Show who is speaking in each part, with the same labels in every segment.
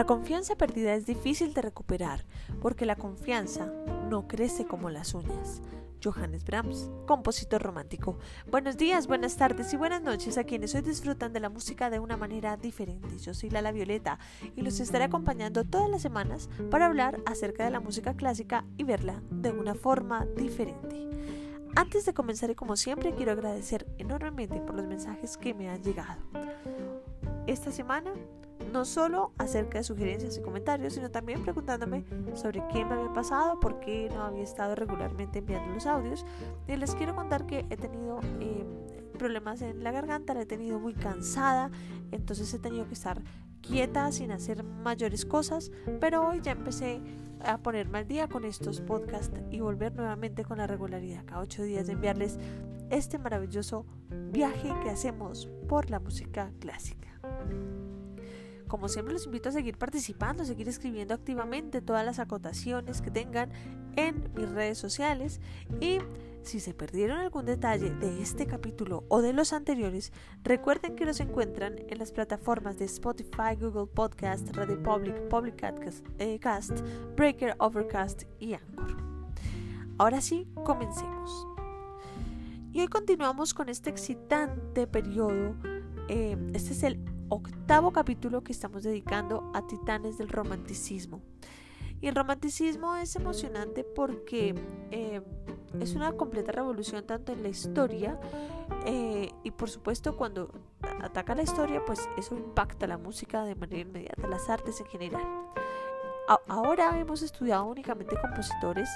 Speaker 1: La confianza perdida es difícil de recuperar porque la confianza no crece como las uñas. Johannes Brahms, compositor romántico. Buenos días, buenas tardes y buenas noches a quienes hoy disfrutan de la música de una manera diferente. Yo soy Lala Violeta y los estaré acompañando todas las semanas para hablar acerca de la música clásica y verla de una forma diferente. Antes de comenzar y como siempre quiero agradecer enormemente por los mensajes que me han llegado. Esta semana no solo acerca de sugerencias y comentarios, sino también preguntándome sobre qué me había pasado, por qué no había estado regularmente enviando los audios. Y les quiero contar que he tenido em, problemas en la garganta, la he tenido muy cansada, entonces he tenido que estar quieta sin hacer mayores cosas, pero hoy ya empecé a ponerme al día con estos podcasts y volver nuevamente con la regularidad cada ocho días de enviarles este maravilloso viaje que hacemos por la música clásica. Como siempre los invito a seguir participando, a seguir escribiendo activamente todas las acotaciones que tengan en mis redes sociales y si se perdieron algún detalle de este capítulo o de los anteriores, recuerden que los encuentran en las plataformas de Spotify, Google Podcast, Radio Public, Public eh, Cast, Breaker, Overcast y Anchor. Ahora sí, comencemos. Y hoy continuamos con este excitante periodo. Eh, este es el octavo capítulo que estamos dedicando a titanes del romanticismo. Y el romanticismo es emocionante porque eh, es una completa revolución tanto en la historia eh, y por supuesto cuando ataca la historia pues eso impacta la música de manera inmediata, las artes en general ahora hemos estudiado únicamente compositores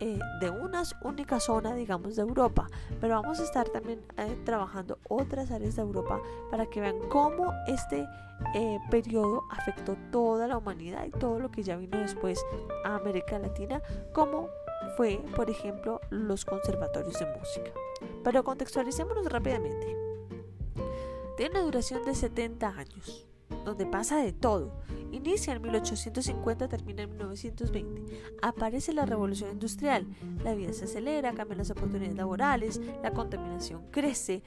Speaker 1: eh, de una única zona, digamos, de Europa, pero vamos a estar también eh, trabajando otras áreas de Europa para que vean cómo este eh, periodo afectó toda la humanidad y todo lo que ya vino después a América Latina, como fue, por ejemplo, los conservatorios de música. Pero contextualicémonos rápidamente. Tiene una duración de 70 años, donde pasa de todo Inicia en 1850, termina en 1920. Aparece la revolución industrial. La vida se acelera, cambian las oportunidades laborales, la contaminación crece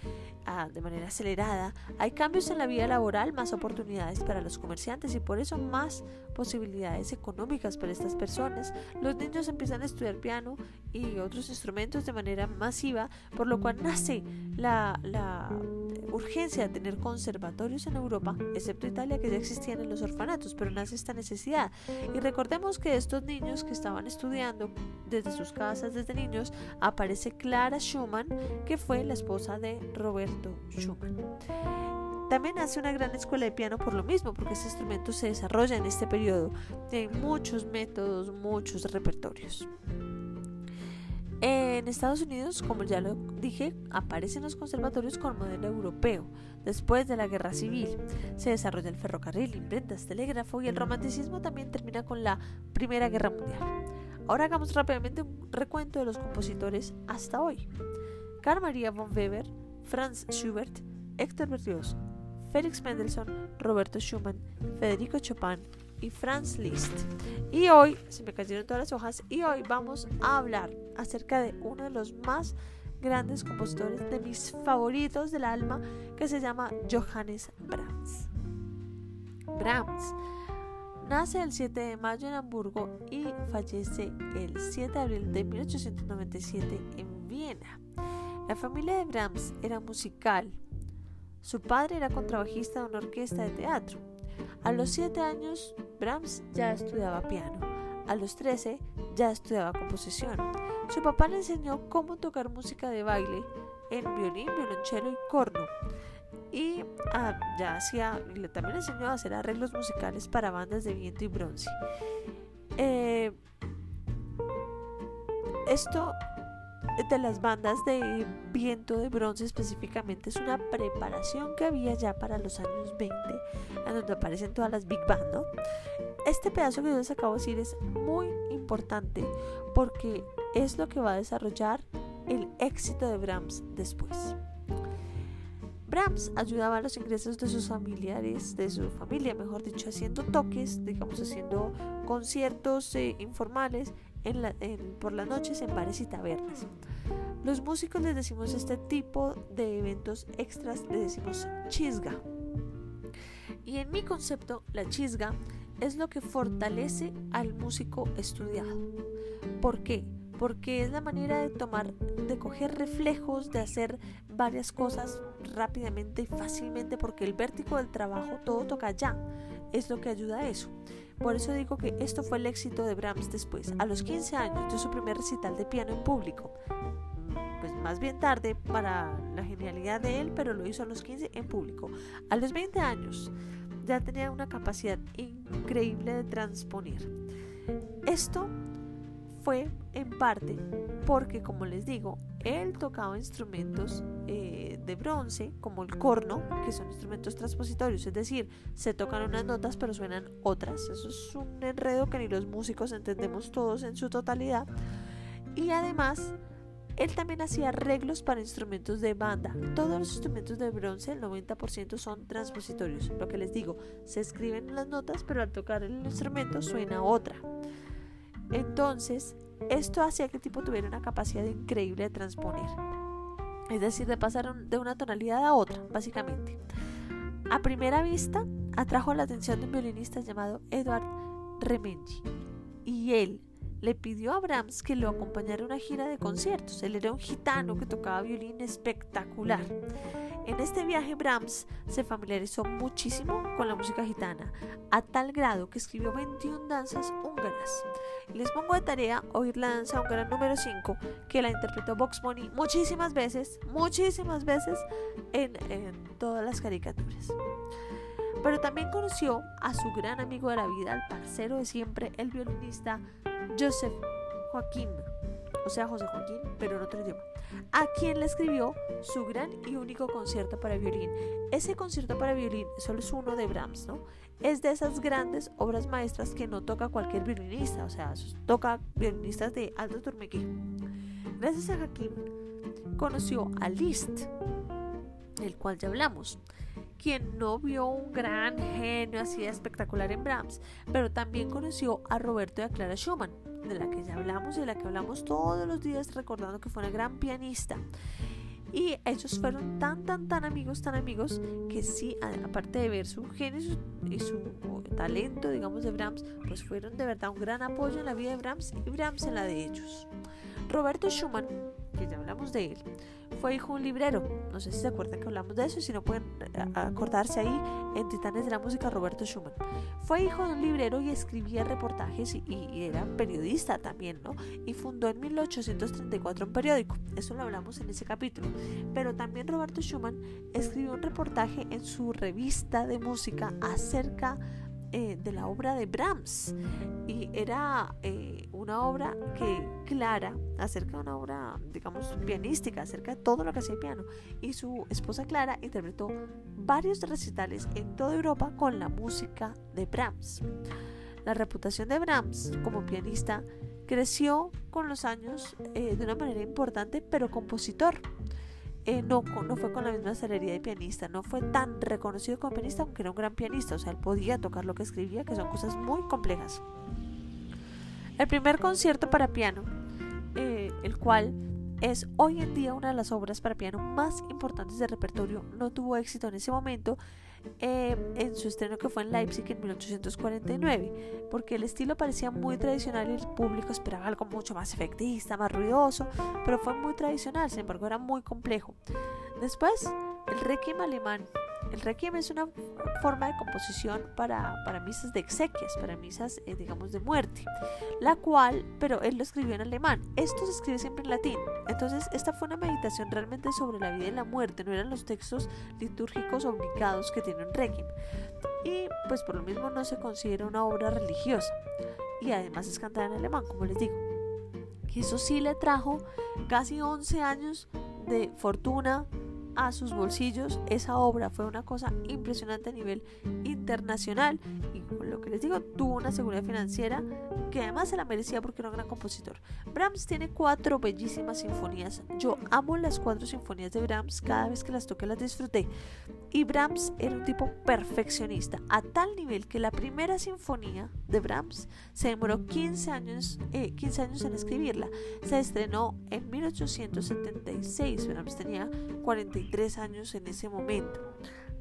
Speaker 1: ah, de manera acelerada. Hay cambios en la vida laboral, más oportunidades para los comerciantes y por eso más posibilidades económicas para estas personas. Los niños empiezan a estudiar piano y otros instrumentos de manera masiva, por lo cual nace la, la urgencia de tener conservatorios en Europa, excepto Italia, que ya existían en los orfanatos, pero nace esta necesidad. Y recordemos que estos niños que estaban estudiando desde sus casas, desde niños, aparece Clara Schumann, que fue la esposa de Roberto Schumann. También hace una gran escuela de piano por lo mismo, porque este instrumento se desarrolla en este periodo. Tiene muchos métodos, muchos repertorios. En Estados Unidos, como ya lo dije, aparecen los conservatorios con modelo europeo. Después de la guerra civil, se desarrolla el ferrocarril, imprentas, telégrafo y el romanticismo también termina con la Primera Guerra Mundial. Ahora hagamos rápidamente un recuento de los compositores hasta hoy. Carl Maria von Weber, Franz Schubert, Héctor Berlioz, Félix Mendelssohn, Roberto Schumann, Federico Chopin, y Franz Liszt. Y hoy, se me cayeron todas las hojas, y hoy vamos a hablar acerca de uno de los más grandes compositores de mis favoritos del alma, que se llama Johannes Brahms. Brahms nace el 7 de mayo en Hamburgo y fallece el 7 de abril de 1897 en Viena. La familia de Brahms era musical. Su padre era contrabajista de una orquesta de teatro. A los 7 años, Brahms ya estudiaba piano. A los 13 ya estudiaba composición. Su papá le enseñó cómo tocar música de baile en violín, violonchelo y corno. Y ah, ya hacía, también le enseñó a hacer arreglos musicales para bandas de viento y bronce. Eh, esto de las bandas de viento de bronce específicamente es una preparación que había ya para los años 20, en donde aparecen todas las big band. Este pedazo que yo les acabo de decir es muy importante porque es lo que va a desarrollar el éxito de Brahms después. Brahms ayudaba a los ingresos de sus familiares, de su familia, mejor dicho, haciendo toques, digamos, haciendo conciertos eh, informales por las noches en bares y tabernas. Los músicos les decimos este tipo de eventos extras, le decimos chisga. Y en mi concepto, la chisga es lo que fortalece al músico estudiado. ¿Por qué? Porque es la manera de tomar, de coger reflejos, de hacer varias cosas rápidamente y fácilmente, porque el vértigo del trabajo todo toca ya. Es lo que ayuda a eso. Por eso digo que esto fue el éxito de Brahms después, a los 15 años de su primer recital de piano en público. Pues más bien tarde para la genialidad de él, pero lo hizo a los 15 en público. A los 20 años ya tenía una capacidad increíble de transponer. Esto fue en parte porque, como les digo, él tocaba instrumentos eh, de bronce, como el corno, que son instrumentos transpositorios, es decir, se tocan unas notas pero suenan otras. Eso es un enredo que ni los músicos entendemos todos en su totalidad. Y además, él también hacía arreglos para instrumentos de banda. Todos los instrumentos de bronce, el 90% son transpositorios. Lo que les digo, se escriben las notas, pero al tocar el instrumento suena otra. Entonces, esto hacía que el tipo tuviera una capacidad increíble de transponer. Es decir, de pasar de una tonalidad a otra, básicamente. A primera vista, atrajo la atención de un violinista llamado Edward Remengi. Y él le pidió a Brahms que lo acompañara a una gira de conciertos. Él era un gitano que tocaba violín espectacular. En este viaje Brahms se familiarizó muchísimo con la música gitana, a tal grado que escribió 21 danzas húngaras. Les pongo de tarea oír la danza húngara número 5, que la interpretó Box Bunny muchísimas veces, muchísimas veces en, todas las caricaturas. Pero también conoció a su gran amigo de la vida, el parcero de siempre, el violinista Joseph Joaquín, o sea, José Joaquín, pero en otro idioma a quien le escribió su gran y único concierto para violín. Ese concierto para violín solo es uno de Brahms, ¿no? Es de esas grandes obras maestras que no toca cualquier violinista, o sea, toca violinistas de alto turmequí. Gracias a Hakim conoció a Liszt, del cual ya hablamos, quien no vio un gran genio así espectacular en Brahms, pero también conoció a Roberto y a Clara Schumann de la que ya hablamos y de la que hablamos todos los días recordando que fue una gran pianista. Y ellos fueron tan, tan, tan amigos, tan amigos, que sí, aparte de ver su genio y su talento, digamos, de Brahms, pues fueron de verdad un gran apoyo en la vida de Brahms y Brahms en la de ellos. Roberto Schumann, que ya hablamos de él, fue hijo de un librero. No sé si se acuerdan que hablamos de eso y si no pueden eh, acordarse ahí en Titanes de la Música, Roberto Schumann. Fue hijo de un librero y escribía reportajes y, y, era periodista también, ¿no? Y fundó en 1834 un periódico. Eso lo hablamos en ese capítulo. Pero también Roberto Schumann escribió un reportaje en su revista de música acerca eh, de la obra de Brahms. Y era eh, una obra que clara acerca de una obra digamos pianística acerca de todo lo que hacía el piano. Y su esposa Clara interpretó varios recitales en toda Europa con la música de Brahms. La reputación de Brahms como pianista creció con los años eh, de una manera importante pero compositor eh, no, no fue con la misma celeridad de pianista, no fue tan reconocido como pianista, aunque era un gran pianista, o sea, él podía tocar lo que escribía, que son cosas muy complejas. El primer concierto para piano, eh, el cual es hoy en día una de las obras para piano más importantes del repertorio, no tuvo éxito en ese momento eh, en su estreno que fue en Leipzig en 1849, porque el estilo parecía muy tradicional y el público esperaba algo mucho más efectista, más ruidoso, pero fue muy tradicional, sin embargo era muy complejo. Después, el Requiem alemán el requiem es una forma de composición para, misas de exequias, para misas, eh, digamos, de muerte, la cual, pero él lo escribió en alemán. Esto se escribe siempre en latín. Entonces, esta fue una meditación realmente sobre la vida y la muerte, no eran los textos litúrgicos obligados que tiene un requiem. Y pues por lo mismo no se considera una obra religiosa. Y además es cantada en alemán, como les digo. Eso sí le trajo casi 11 años de fortuna, a sus bolsillos. Esa obra fue una cosa impresionante a nivel internacional y lo que les digo, tuvo una seguridad financiera que además se la merecía porque era un gran compositor. Brahms tiene cuatro bellísimas sinfonías. Yo amo las cuatro sinfonías de Brahms, cada vez que las toqué las disfruté. Y Brahms era un tipo perfeccionista, a tal nivel que la primera sinfonía de Brahms se demoró 15 años, 15 eh, años en escribirla. Se estrenó en 1876, Brahms tenía 43 años en ese momento.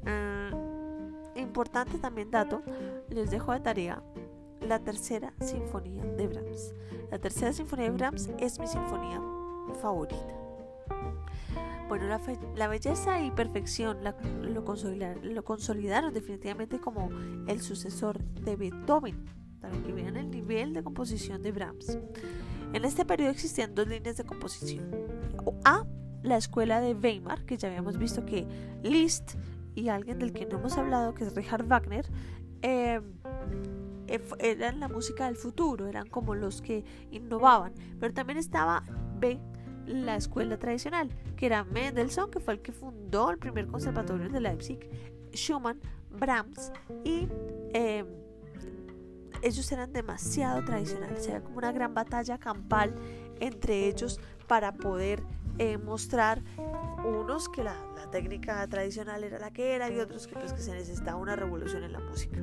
Speaker 1: Ah, importante también dato, les dejo de tarea la tercera sinfonía de Brahms. La tercera sinfonía de Brahms es mi sinfonía favorita. Bueno, la, belleza y perfección lo, consolidaron definitivamente como el sucesor de Beethoven, para que vean el nivel de composición de Brahms. En este periodo existían dos líneas de composición. A, la escuela de Weimar, que ya habíamos visto que Liszt y alguien del que no hemos hablado, que es Richard Wagner, em, eh, eran la música del futuro, eran como los que innovaban. Pero también estaba B, la escuela tradicional, que era Mendelssohn, que fue el que fundó el primer conservatorio de Leipzig, Schumann, Brahms y em, ellos eran demasiado tradicionales, era como una gran batalla campal entre ellos para poder eh, mostrar unos que la, la, técnica tradicional era la que era y otros que pues que se necesitaba una revolución en la música.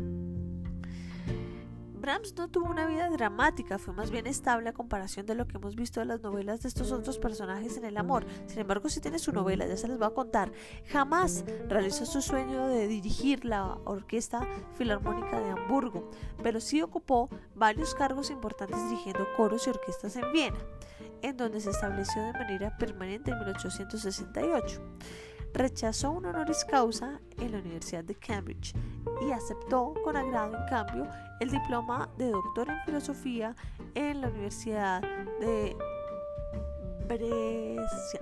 Speaker 1: Brahms no tuvo una vida dramática, fue más bien estable a comparación de lo que hemos visto en las novelas de estos otros personajes en el amor. Sin embargo, si tiene su novela, ya se les voy a contar, jamás realizó su sueño de dirigir la Orquesta Filarmónica de Hamburgo, pero sí ocupó varios cargos importantes dirigiendo coros y orquestas en Viena, en donde se estableció de manera permanente en 1868 rechazó un honoris causa en la Universidad de Cambridge y aceptó con agrado, en cambio, el diploma de doctor en filosofía en la Universidad de Brescia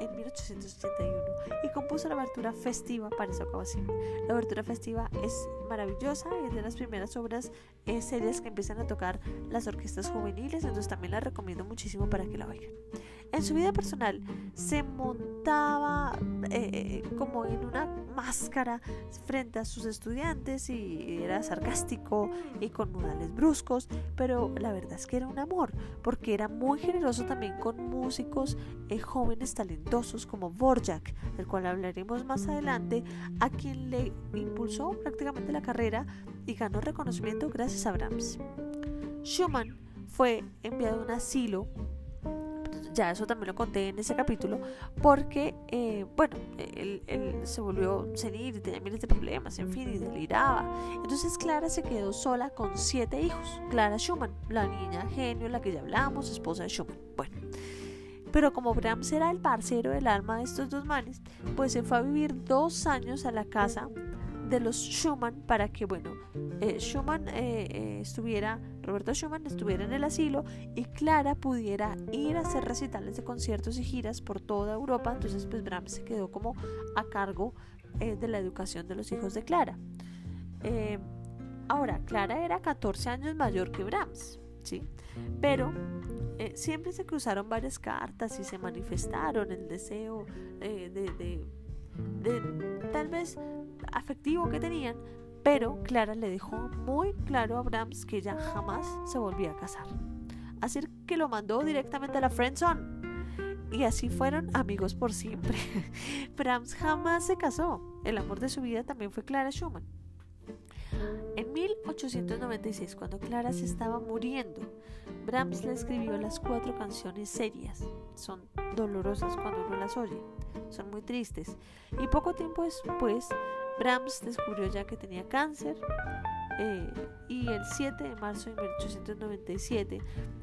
Speaker 1: en 1881 y compuso la abertura festiva para esa ocasión. La abertura festiva es maravillosa y es de las primeras obras eh, serias que empiezan a tocar las orquestas juveniles, entonces también la recomiendo muchísimo para que la oigan. En su vida personal se montaba eh, como en una máscara frente a sus estudiantes y era sarcástico y con modales bruscos, pero la verdad es que era un amor, porque era muy generoso también con músicos eh, jóvenes talentosos como Borjak, del cual hablaremos más adelante, a quien le impulsó prácticamente la carrera y ganó reconocimiento gracias a Brahms. Schumann fue enviado a un asilo ya eso también lo conté en ese capítulo, porque, eh, bueno, él, se volvió senil y tenía miles de problemas, en fin, y deliraba. Entonces Clara se quedó sola con siete hijos. Clara Schumann, la niña genio, la que ya hablamos, esposa de Schumann. Bueno. Pero como Brahms era el parcero del alma de estos dos manes, pues se fue a vivir dos años a la casa de los Schumann para que, bueno, eh, Schumann eh, eh, estuviera, Roberto Schumann estuviera en el asilo y Clara pudiera ir a hacer recitales de conciertos y giras por toda Europa. Entonces, pues Brahms se quedó como a cargo de la educación de los hijos de Clara. ahora, Clara era 14 años mayor que Brahms, ¿sí? Pero siempre se cruzaron varias cartas y se manifestaron el deseo de, tal vez afectivo que tenían, pero Clara le dejó muy claro a Brahms que ella jamás se volvía a casar. Así que lo mandó directamente a la friendzone. Y así fueron amigos por siempre. Brahms jamás se casó. El amor de su vida también fue Clara Schumann. En 1896, cuando Clara se estaba muriendo, Brahms le escribió las cuatro canciones serias. Son dolorosas cuando uno las oye, son muy tristes. Y poco tiempo después, Brahms descubrió ya que tenía cáncer eh, y el 7 de marzo de 1897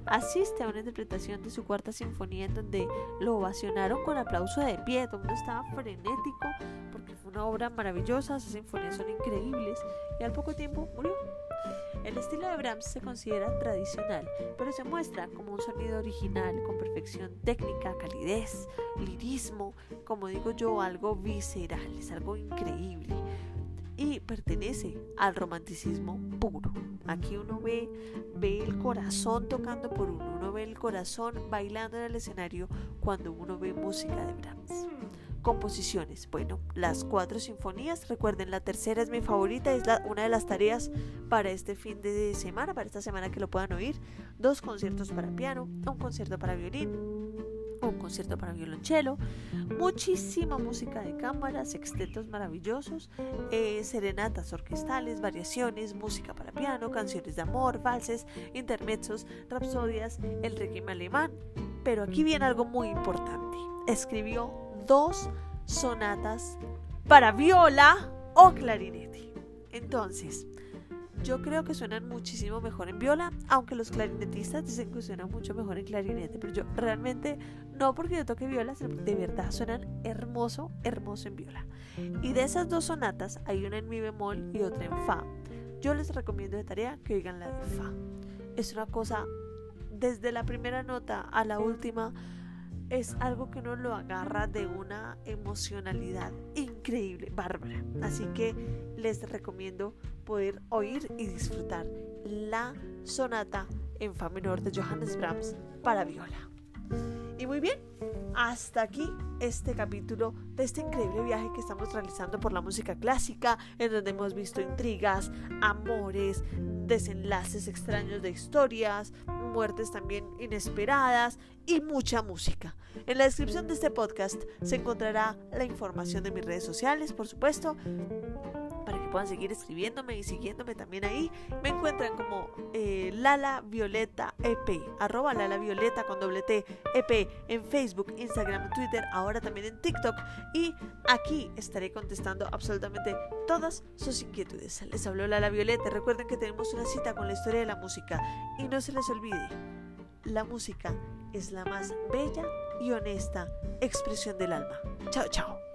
Speaker 1: asiste a una interpretación de su cuarta sinfonía en donde lo ovacionaron con aplauso de pie, todo el mundo estaba frenético porque fue una obra maravillosa, sus sinfonías son increíbles y al poco tiempo murió. El estilo de Brahms se considera tradicional, pero se muestra como un sonido original con perfección técnica, calidez, lirismo, como digo yo, algo visceral, es algo increíble y pertenece al romanticismo puro. Aquí uno ve, ve el corazón tocando por uno, uno ve el corazón bailando en el escenario cuando uno ve música de Brahms. Composiciones. Bueno, las cuatro sinfonías. Recuerden, la tercera es mi favorita, es una de las tareas para este fin de semana, para esta semana que lo puedan oír. Dos conciertos para piano, un concierto para violín, un concierto para violonchelo, muchísima música de cámara, sextetos maravillosos, eh, serenatas orquestales, variaciones, música para piano, canciones de amor, valses, intermezzos, rapsodias, el régimen alemán. Pero aquí viene algo muy importante. Escribió dos sonatas para viola o clarinete. Entonces, yo creo que suenan muchísimo mejor en viola, aunque los clarinetistas dicen que suenan mucho mejor en clarinete, pero yo realmente no porque yo toque viola, sino de verdad suenan hermoso, hermoso en viola. Y de esas dos sonatas hay una en mi bemol y otra en fa. Yo les recomiendo de tarea que oigan la de fa. Es una cosa desde la primera nota a la última es algo que uno lo agarra de una emocionalidad increíble, bárbara. Así que les recomiendo poder oír y disfrutar la sonata en fa menor de Johannes Brahms para viola. Y muy bien, hasta aquí este capítulo de este increíble viaje que estamos realizando por la música clásica, en donde hemos visto intrigas, amores, desenlaces extraños de historias, muertes también inesperadas y mucha música. En la descripción de este podcast se encontrará la información de mis redes sociales, por supuesto, puedan seguir escribiéndome y siguiéndome también ahí. Me encuentran como eh, Lala Violeta EP, arroba Lala Violeta con doble T EP en Facebook, Instagram, Twitter, ahora también en TikTok. Y aquí estaré contestando absolutamente todas sus inquietudes. Les habló Lala Violeta. Recuerden que tenemos una cita con la historia de la música. Y no se les olvide, la música es la más bella y honesta expresión del alma. Chao, chao.